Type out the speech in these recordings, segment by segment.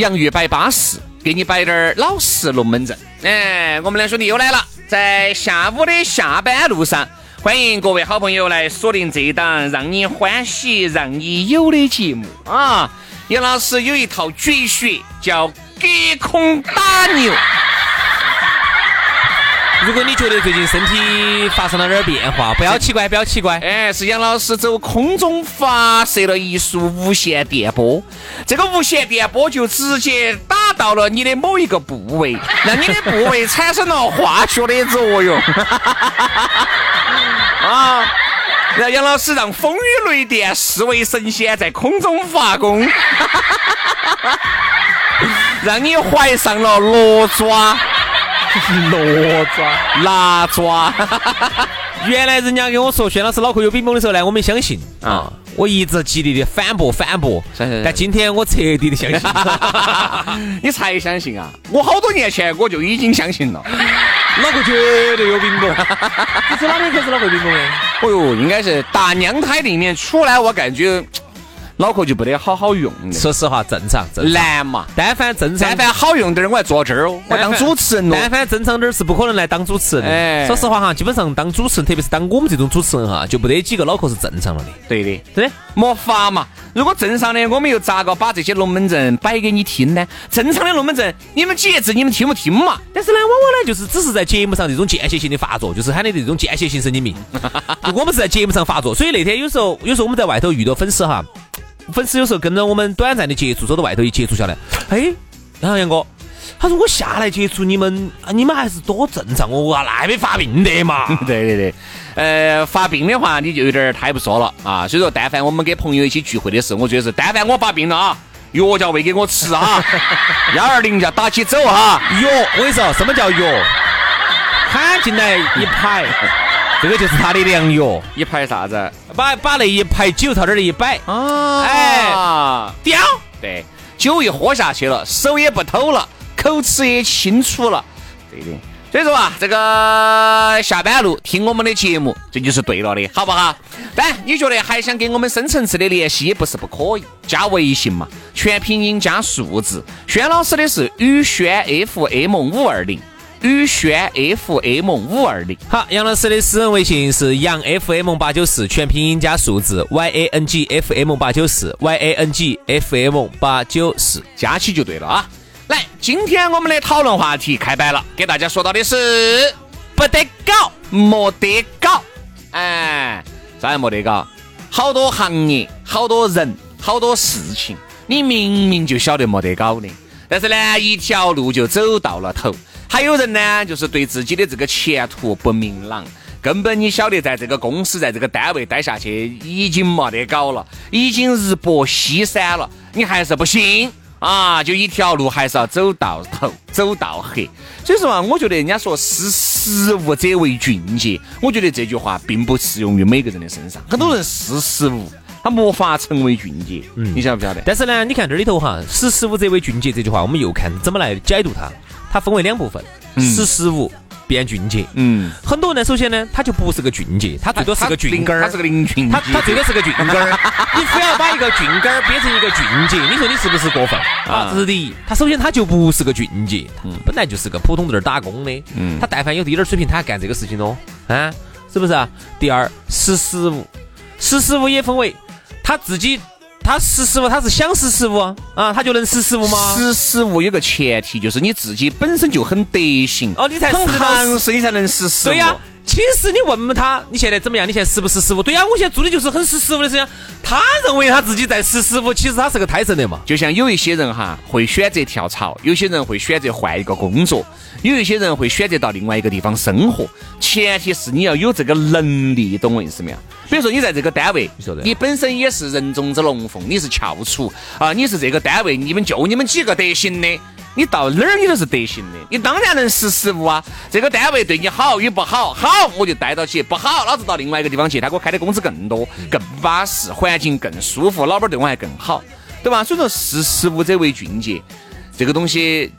洋芋摆巴适，给你摆点儿老实龙门阵。哎，我们两兄弟又来了，在下午的下班路上，欢迎各位好朋友来锁定这一档让你欢喜、让你有的节目啊！杨老师有一套绝学，叫隔空打牛。如果你觉得最近身体发生了点变化，不要奇怪，不要奇怪。哎，是杨老师走空中发射了一束无线电波，这个无线电波就直接打到了你的某一个部位，让你的部位产生了化学的作用。啊！然后杨老师让风雨雷电视为神仙在空中发功，让你怀上了罗抓。罗抓、拿抓，原来人家跟我说轩老师脑壳有冰崩的时候呢，我没相信啊，我一直极力的反驳反驳，但今天我彻底的相信，你才相信啊？我好多年前我就已经相信了，脑壳绝对有冰崩。你是哪里开始脑壳冰崩的？哦哟，应该是打娘胎里面出来，我感觉。脑壳就不得好好用的，说实话，正常正，难嘛。但凡正常，但凡好用点儿，我还坐这儿哦，我当主持人哦。但凡正常点儿是不可能来当主持人的。说实话哈，基本上当主持人，特别是当我们这种主持人哈，就不得几个脑壳是正常了的。对的，对，没法嘛。如果正常的，我们又咋个把这些龙门阵摆给你听呢？正常的龙门阵，你们节制，你们听不听嘛？但是呢，往往呢，就是只是在节目上这种间歇性的发作，就是喊的这种间歇性神经病。我们是在节目上发作，所以那天有时候，有时候我们在外头遇到粉丝哈。粉丝有时候跟着我们短暂的接触，走到外头一接触下来，哎，然后杨哥，他说我下来接触你们，你们还是多正常哦，我那没发病的嘛。对对对，呃，发病的话你就有点太不说了啊。所以说，但凡我们跟朋友一起聚会的时候，我觉得是，但凡我发病了啊，药叫喂给我吃啊，幺二零叫打起走哈。药，我跟你说，什么叫药？喊进来一排。这个就是他的良药，一排啥子？把把那一排酒朝这儿一摆，啊，哎，叼，对，酒一喝下去了，手也不抖了，口齿也清楚了，对的。所以说啊，这个下班路听我们的节目，这就是对了的，好不好？但你觉得还想跟我们深层次的联系，也不是不可以，加微信嘛，全拼音加数字，轩老师的是宇轩 FM 五二零。宇轩 FM 五二零，好，杨老师的私人微信是杨 FM 八九四，全拼音加数字 Y A N G F M 八九四 Y A N G F M 八九四，加起就对了啊！来，今天我们的讨论话题开摆了，给大家说到的是不得搞，没得搞，哎，啥没得搞？好多行业，好多人，好多事情，你明明就晓得没得搞的，但是呢，一条路就走到了头。还有人呢，就是对自己的这个前途不明朗，根本你晓得，在这个公司，在这个单位待下去已经没得搞了，已经日薄西山了，你还是不行啊！就一条路还是要走到头，走到黑。所以说啊，我觉得人家说识时务者为俊杰，我觉得这句话并不适用于每个人的身上。很多人识时务，他没法成为俊杰，嗯，你晓不晓得？但是呢，你看这里头哈，“识时务者为俊杰”这句话，我们又看怎么来解读它。它分为两部分，识时务变俊杰。嗯，很多人首先呢，他就不是个俊杰，他最多是个俊根儿，他是个林俊他他最多是个俊根儿。你非要把一个俊根儿变成一个俊杰，你说你是不是过分啊？这是第一，他首先他就不是个俊杰，本来就是个普通在这儿打工的。嗯，他但凡有滴点儿水平，他还干这个事情咯，啊，是不是啊？第二，识时务。识时务也分为他自己，他识时务，他是想识时务啊，他就能识时务吗？识时务有个前提，就是你自己本身就很德行哦你才很行势，你才能识时务。对呀、其实你问问他，你现在怎么样？你现在识不识时务？对呀、我现在做的就是很识时务的事情。他认为他自己在识时务，其实他是个胎神的嘛。就像有一些人哈会选择跳槽，有些人会选择换一个工作，有一些人会选择到另外一个地方生活。前提是你要有这个能力，懂我意思没有？比如说你在这个单位，你你本身也是人中之龙凤，你是翘楚啊，你是这个单位你们就你们几个德行的。你到哪儿你都是得行的，你当然能识时务啊。这个单位对你好与不好，好我就待到起，不好老子到另外一个地方去，他给我开的工资更多、更巴适，环境更舒服，老板对我还更好，对吧？所以说识时务者为俊杰，这个东西，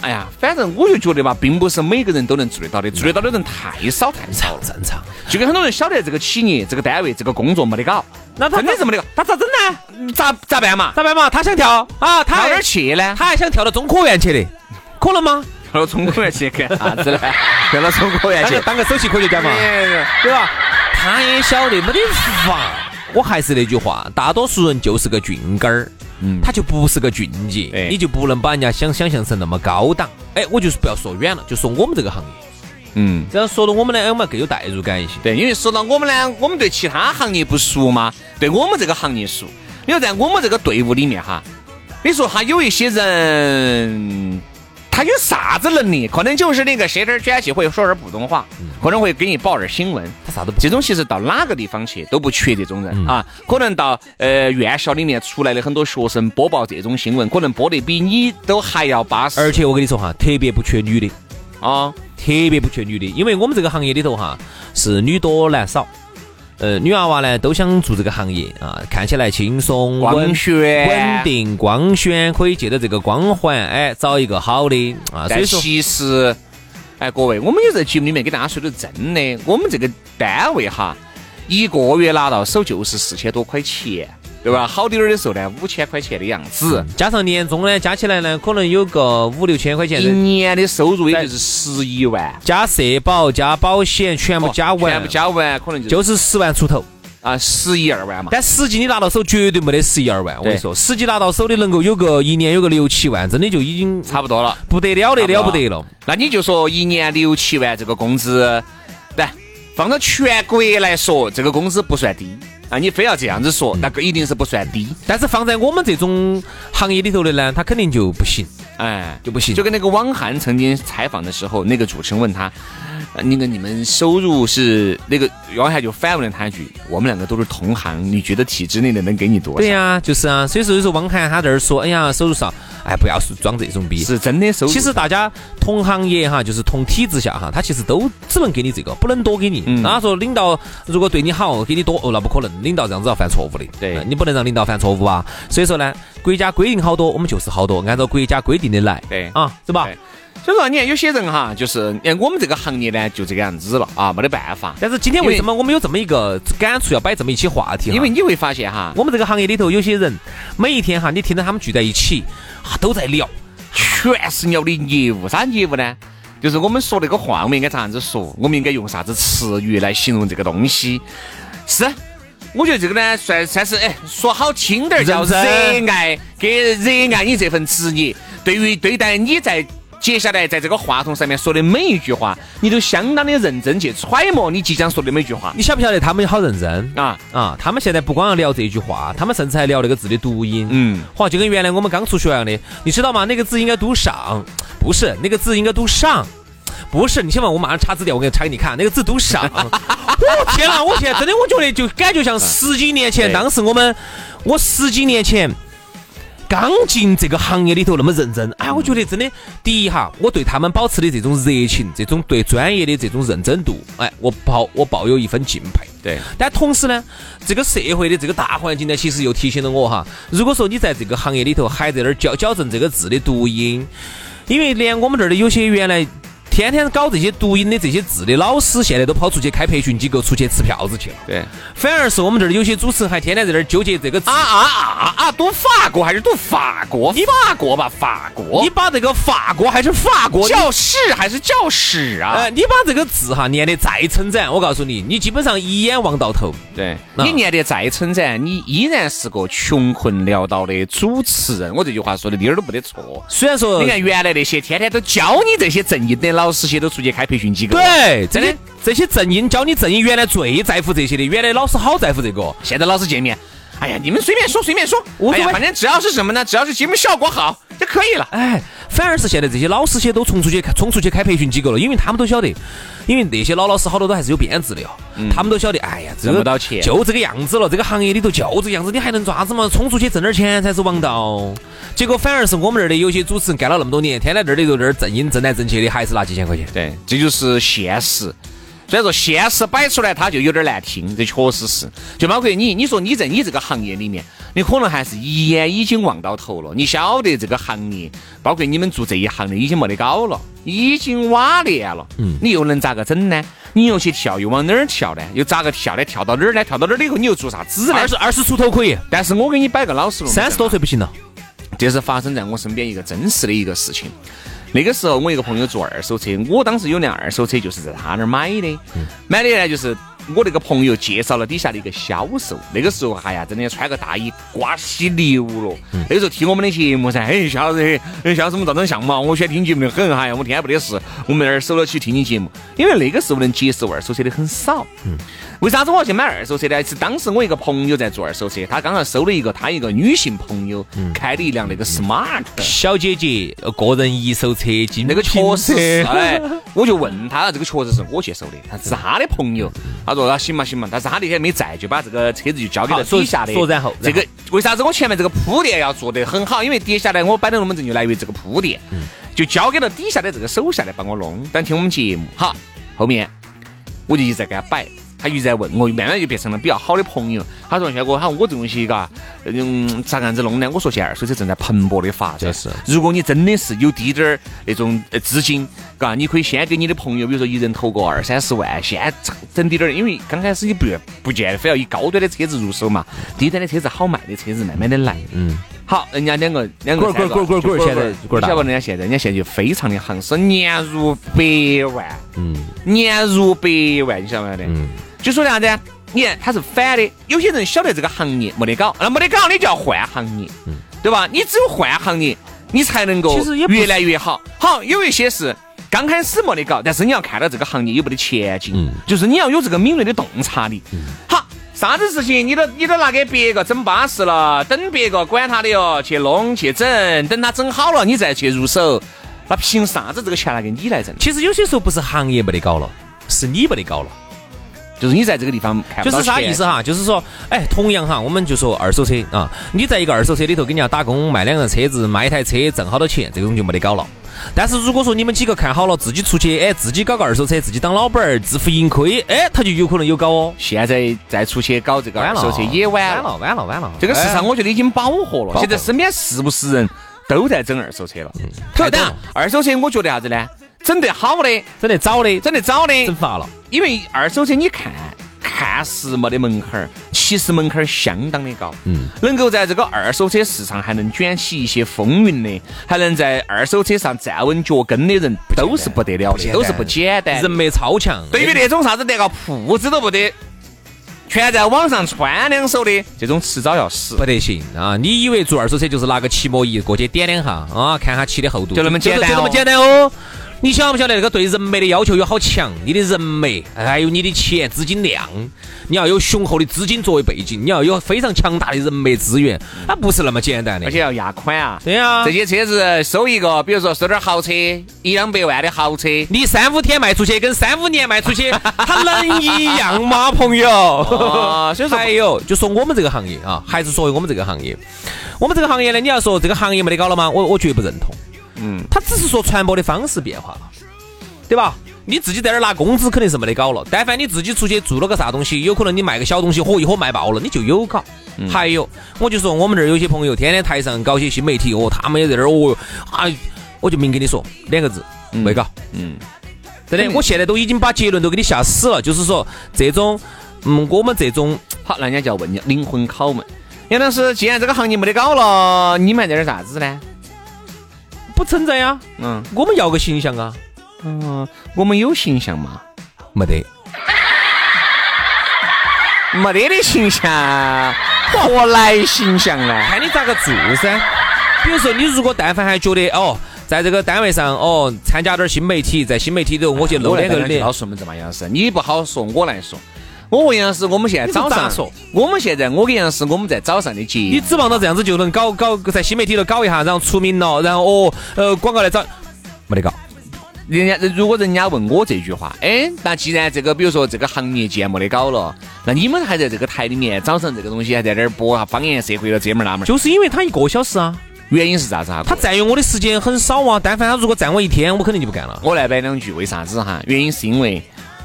哎呀，反正我就觉得吧，并不是每个人都能做得到的，做得到的人太少太少了。正常。就跟很多人晓得这个企业、这个单位、这个工作没得搞，那他真的是没得搞，他咋整呢？咋咋办嘛？咋办嘛？他想跳啊，他哪儿去呢？他还想跳到中科院去的，可能吗？跳到中科院去干啥子呢？跳到中科院去当个。首席科学家嘛，对吧？他也晓得没得法。我还是那句话，大多数人就是个俊根儿，他就不是个俊杰，你就不能把人家想想象成那么高档。哎，我就是不要说远了，就说我们这个行业，嗯，这样说到我们呢，我们更有代入感一些。对，因为说到我们呢，我们对其他行业不熟嘛，对我们这个行业熟。你说在我们这个队伍里面哈，你说哈有一些人，他有啥子能力？可能就是那个舌头卷起，会说点普通话，可能会给你报点新闻。他啥都不这种其实到哪个地方去都不缺这种人、啊，可能到呃院校里面出来的很多学生播报这种新闻，可能播得比你都还要巴适。而且我跟你说哈，特别不缺女的，啊，特别不缺女的，因为我们这个行业里头哈是女多男少。呃，女娃娃呢都想做这个行业啊，看起来轻松、光稳鲜稳定、光鲜，可以借着这个光环，哎，找一个好的啊。所但以说，其实，哎，各位，我们也在节目里面给大家说的真的，我们这个单位哈，一个月拿到手就是四千多块钱，对吧？好点儿的时候呢，五千块钱的样子，加上年终呢，加起来呢，可能有个五六千块钱一，年的收入也就是十一万，加社保、加保险，全部加完，全部加完，可能就就是十万出头。啊十一二万嘛。但实际你拿到手绝对没得十一二万，我跟你说，实际拿到手的能够有个一年有个六七万，真的就已经差不多了，不得了的了不得了。那你就说一年六七万这个工资，来放到全国来说，这个工资不算低啊。你非要这样子说，那个一定是不算低。但是放在我们这种行业里头的呢，他肯定就不行。哎，就不行就跟那个汪涵曾经采访的时候，那个主持人问他，呃那个你们收入是那个汪涵就反问了他一句：“我们两个都是同行，你觉得体制内的能给你多少？”对呀、就是啊，所以说有时候汪涵他这儿说，哎呀，收入少，哎，不要装这种逼。是真的收入。其实大家同行业哈，就是同体制下哈，他其实都只能给你这个，不能多给你。嗯那他说领导如果对你好，给你多，哦，那不可能，领导这样子要犯错误的。对呃你不能让领导犯错误啊。所以说呢，国家规定好多，我们就是好多，按照国家规定的来。对啊，是吧对？所以说，你看有些人哈，就是哎，我们这个行业呢就这个样子了啊，没得办法。但是今天为什么我们有这么一个感触，要摆这么一期话题？因为你会发现哈，我们这个行业里头有些人，每一天哈，你听到他们聚在一起，啊，都在聊。全是聊的业务，啥业务呢？就是我们说那个话，我们应该咋样子说？我们应该用啥子词语来形容这个东西？是，我觉得这个呢，算算是哎，说好听点儿叫热爱，给热爱你这份职业。对于对待你在接下来在这个话筒上面说的每一句话，你都相当的认真去揣摩你即将说的每一句话你晓不晓得他们好认真啊。啊？他们现在不光要聊这句话，他们甚至还聊那个字的读音。嗯，好，就跟原来我们刚出学一样的，你知道吗？那个字应该读上，不是那个字应该读上。不是，你先问我马上查字典，我给你查给你看，那个字读上。我 天哪！我现在真的，我觉得就感觉像十几年前，当时我们，我十几年前刚进这个行业里头那么认真。哎，我觉得真的，第一哈，我对他们保持的这种热情，这种对专业的这种认真度，哎，我抱我抱有一份敬佩。对，但同时呢，这个社会的这个大环境呢，其实又提醒了我哈，如果说你在这个行业里头还在那儿矫矫正这个字的读音，因为连我们这儿的有些原来天天搞这些读音的这些字的老师，现在都跑出去开培训机构，出去吃票子去了。对，反而是我们这儿有些主持人还天天在那儿纠结这个字啊啊啊啊！读法国还是读法国？你法国吧，法国。你把这个法国还是法国？教室还是教室啊？呃，你把这个字哈念得再称赞，我告诉你，你基本上一眼望到头。对，你念得再称赞，你依然是个穷困潦倒的主持人。我这句话说的一点儿都不得错。虽然说，你看原来那些天天都教你这些正音的老师些都出去开培训机构。对，真的，这些正音教你正音，原来最在乎这些的，原来老师好在乎这个。现在老师见面，哎呀，你们随便说随便说，哎呀，反正只要是什么呢？只要是节目效果好就可以了。哎，反而是现在这些老师些都冲出去开冲出去开培训机构了，因为他们都晓得，因为那些老老师好多都还是有编制的哦，他们都晓得，哎呀，挣不到钱，就这个样子了，这个行业里头就这个样子，你还能抓子嘛？冲出去挣点钱才是王道。结果反而是我们这儿的有些主持人干了那么多年，天天这儿里头这儿挣音挣来挣去的，还是拿几千块钱。对，这就是现实。虽然说现实摆出来他就有点难听，这确实是。就包括你，你说你在你这个行业里面，你可能还是一眼已经望到头了。你晓得这个行业，包括你们做这一行的已经没得搞了，已经瓦裂了。嗯。你又能咋个整呢？你又去跳，又往哪儿跳呢？又咋个跳呢？跳到哪儿呢？跳到哪儿了以后，你又做啥子呢？二十二十出头可以，但是我给你摆个老实路三十多岁不行了。这是发生在我身边一个真实的一个事情。那个时候，我一个朋友做二手车，我当时有辆二手车，就是在他那儿买的。买的呢，就是我那个朋友介绍了底下的一个销售。那个时候，哎呀，真的穿个大衣，瓜稀流了。那个时候听我们的节目噻，嘿，晓得，嘿，像什么照张相嘛？我喜欢听节目的很，哎呀，我天天不得事，我们那儿守了起听你节目。因为那个时候能接受二手车的很少。嗯。为啥子我要去买二手车呢？是当时我一个朋友在做二手车，他刚好收了一个他一个女性朋友开的一辆那个 smart 小姐姐个人一手车，那个确实是哎，我就问他，这个确实是我去收的，他是他的朋友，他说那行嘛行嘛，但是他那天没在，就把这个车子就交给了底下的。说然后这个为啥子我前面这个铺垫要做得很好？因为接下来我摆的龙门阵就来源于这个铺垫，就交给了底下的这个手下来帮我弄。等听我们节目哈，后面我就一直在给他摆。他一直在问我，慢慢就变成了比较好的朋友。他说：“轩哥，他我这东西嘎，嗯，咋样子弄呢？”我说：“现在二手车正在蓬勃的发展。是，如果你真的是有滴点儿那种资金，嘎，你可以先给你的朋友，比如说一人投个二三十万，先整滴点儿。因为刚开始你不不见得非要以高端的车子入手嘛，低端的车子好卖的车子慢慢的来。嗯。好，人家两个两个滚滚滚滚滚，现在你晓得人家现在，人家现在就非常的行，是年入百万。嗯。年入百万，你晓得的。嗯。就说啥子？你看他是反的，有些人晓得这个行业没得搞，那没得搞，你就要换行业，对吧？你只有换行业，你才能够越来越好。好，有一些是刚开始没得搞，但是你要看到这个行业有没得前景，就是你要有这个敏锐的洞察力。好，啥子事情你都你都拿给别个整巴适了，等别个管他的哟，去弄去整，等他整好了你再去入手，那凭啥子这个钱拿给你来挣？其实有些时候不是行业没得搞了，是你没得搞了。就是你在这个地方看就是啥意思哈？就是说，哎，同样哈，我们就说二手车啊，你在一个二手车里头给人家打工卖两个车子，卖一台车挣好多钱，这种就没得搞了。但是如果说你们几个看好了，自己出去，哎，自己搞个二手车，自己当老板儿，自负盈亏，哎，他就有可能有搞哦。现在再出去搞这个二手车也晚了，晚了，晚了。这个市场我觉得已经饱和了。现在身边是不是人都在整二手车了？嗯。等二手车我觉得啥子呢？整得好的，整得早的，整得早的，整发了。因为二手车你看。看似没得门槛儿，其实门槛儿相当的高。嗯，能够在这个二手车市场还能卷起一些风云的，还能在二手车上站稳脚跟的人，都是不得了的，都是不简单。人脉超强。对于那种啥子连个铺子都不得，全在网上穿两手的，这种迟早要死。不得行啊！你以为做二手车就是拿个漆膜仪过去点两下啊，看下漆的厚度，就那么简单？就那么简单哦。你晓不晓得那个对人脉的要求有好强？你的人脉，还有你的钱资金量，你要有雄厚的资金作为背景，你要有非常强大的人脉资源，它不是那么简单的。而且要压款啊！对呀，这些车子收一个，比如说收点豪车，一两百万的豪车，你三五天卖出去，跟三五年卖出去，它能一样吗，朋友？所以说，还有就说我们这个行业啊，还是说我们这个行业，我们这个行业呢，你要说这个行业没得搞了吗？我我绝不认同。嗯，他只是说传播的方式变化了，对吧？你自己在那儿拿工资肯定是没得搞了，但凡你自己出去做了个啥东西，有可能你卖个小东西火一火卖爆了，你就有搞。还有，我就说我们这儿有些朋友天天台上搞些新媒体，哦，他们也在那儿哦啊，我就明跟你说两个字，没搞。嗯，真的，我现在都已经把结论都给你吓死了，就是说这种，嗯，我们这种好，那人家就要问你灵魂拷问。杨老师，既然这个行业没得搞了，你们还在点啥子呢？不存在呀，嗯我们要个形象啊，嗯，我们有形象吗？没得。没得的形象，何来形象呢？看你咋个做噻。比如说，你如果但凡还觉得哦，在这个单位上哦，参加点儿新媒体，在新媒体头我去露我来两个脸告，诉们这嘛，杨老师，你不好说，我来说。我问杨老师，我们现在早上说，我们现在我跟杨老师，我们在早上的节目，你指望到这样子就能搞搞在新媒体头搞一下，然后出名了，然后哦呃广告来找，没得搞。人家如果人家问我这句话，哎，那既然这个比如说这个行业既然没得搞了，那你们还在这个台里面早上这个东西还在那儿播啊，方言社会了这门那门儿，就是因为他一个小时啊，原因是啥子哈？他占用我的时间很少啊。但凡他如果占我一天，我肯定就不干了。我来摆两句，为啥子哈？原因是因为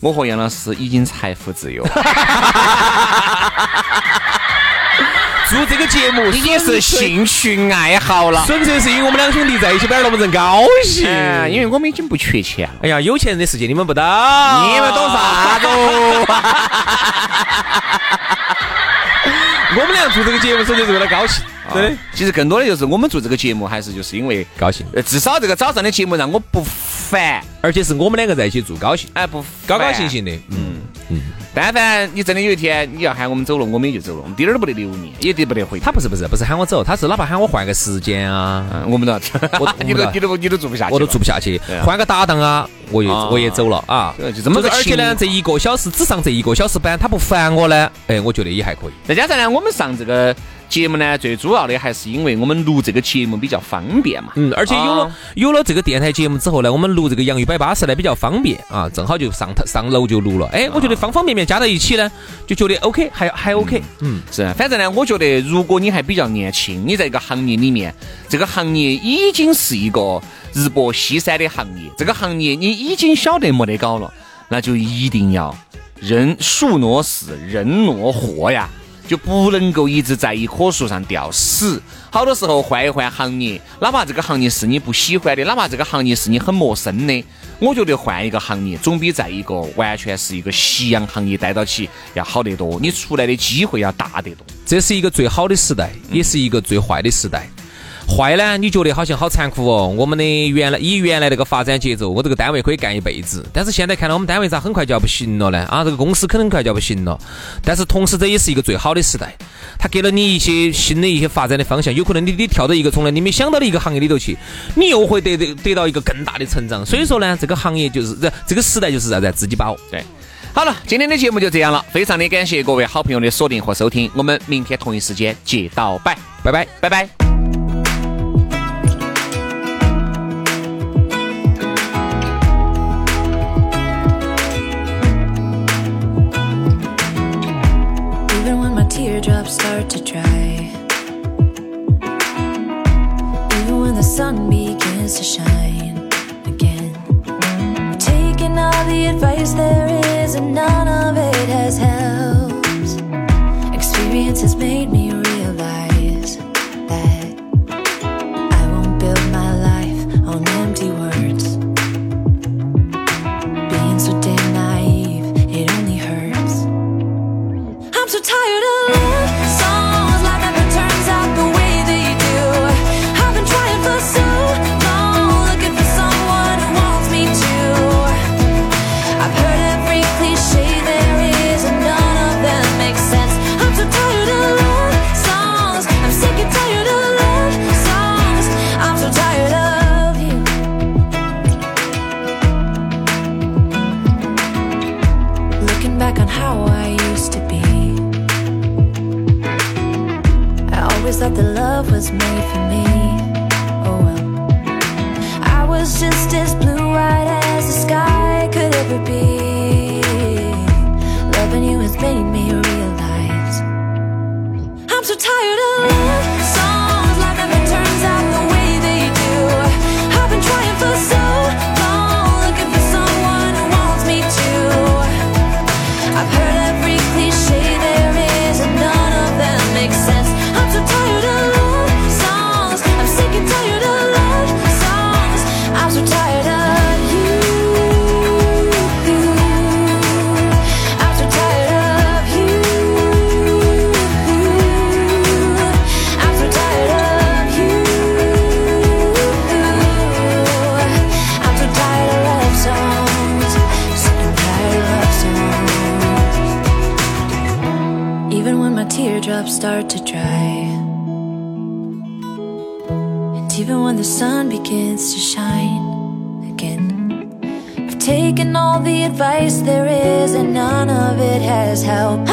我和杨老师已经财富自由，做这个节目已经是兴趣爱好了。纯粹是因为我们两兄弟在一起摆那么人高兴。嗯，因为我们已经不缺钱了。哎呀，有钱人的世界你们不懂，你们懂啥子哦？我们俩做这个节目纯粹是为了高兴，真的其实更多的就是我们做这个节目，还是就是因为，高兴。呃，至少这个早上的节目让我不烦，而且是我们两个在一起做高兴，哎，不高高兴兴。的，嗯。嗯，但凡你真的有一天你要喊我们走了，我们也就走了，我们滴点儿都不得留你，也得不得回。他不是不是不是喊我走，他是哪怕喊我换个时间啊，嗯，我们都 要，我你都你都你都做不下去，我都做不下去换个搭档啊，我也啊我也走了啊。就这么个而且呢，这一个小时只上这一个小时班，他不烦我呢，哎，我觉得也还可以。再加上呢，我们上这个节目呢，最主要的还是因为我们录这个节目比较方便嘛。嗯，而且有了、啊有了这个电台节目之后呢，我们录这个洋芋摆巴士呢比较方便啊，正好就上上楼就录了。哎，我觉得方方面面加在一起呢，就觉得 OK，还还 OK。嗯，是，反正呢，我觉得如果你还比较年轻，你在一个行业里面，这个行业已经是一个日薄西山的行业，这个行业你已经晓得没得搞了，那就一定要人树挪死，人挪活呀。就不能够一直在一棵树上吊死。好多时候换一换行业，哪怕这个行业是你不喜欢的，哪怕这个行业是你很陌生的，我觉得换一个行业总比在一个完全是一个夕阳行业待到起要好得多，你出来的机会要大得多。这是一个最好的时代，也是一个最坏的时代。坏呢，你觉得好像好残酷哦。我们的原来以原来那个发展节奏，我这个单位可以干一辈子。但是现在看到我们单位咋很快就要不行了呢？啊，这个公司可能很快就要不行了。但是同时这也是一个最好的时代，它给了你一些新的一些发展的方向。有可能你你跳到一个从来你没想到的一个行业里头去，你又会得得得到一个更大的成长。所以说呢，这个行业就是这这个时代就是啥子？自己把握。对，好了，今天的节目就这样了，非常的感谢各位好朋友的锁定和收听，我们明天同一时间接到拜，拜拜。拜拜。Teardrops start to dry. Even when the sun begins to shine again. Taking all the advice there is, and none of it has helped. Experience has made me always thought that love was made for me. Oh well. I was just as blue eyed as the sky could ever be. Loving you has made me realize I'm so tired of love it has helped.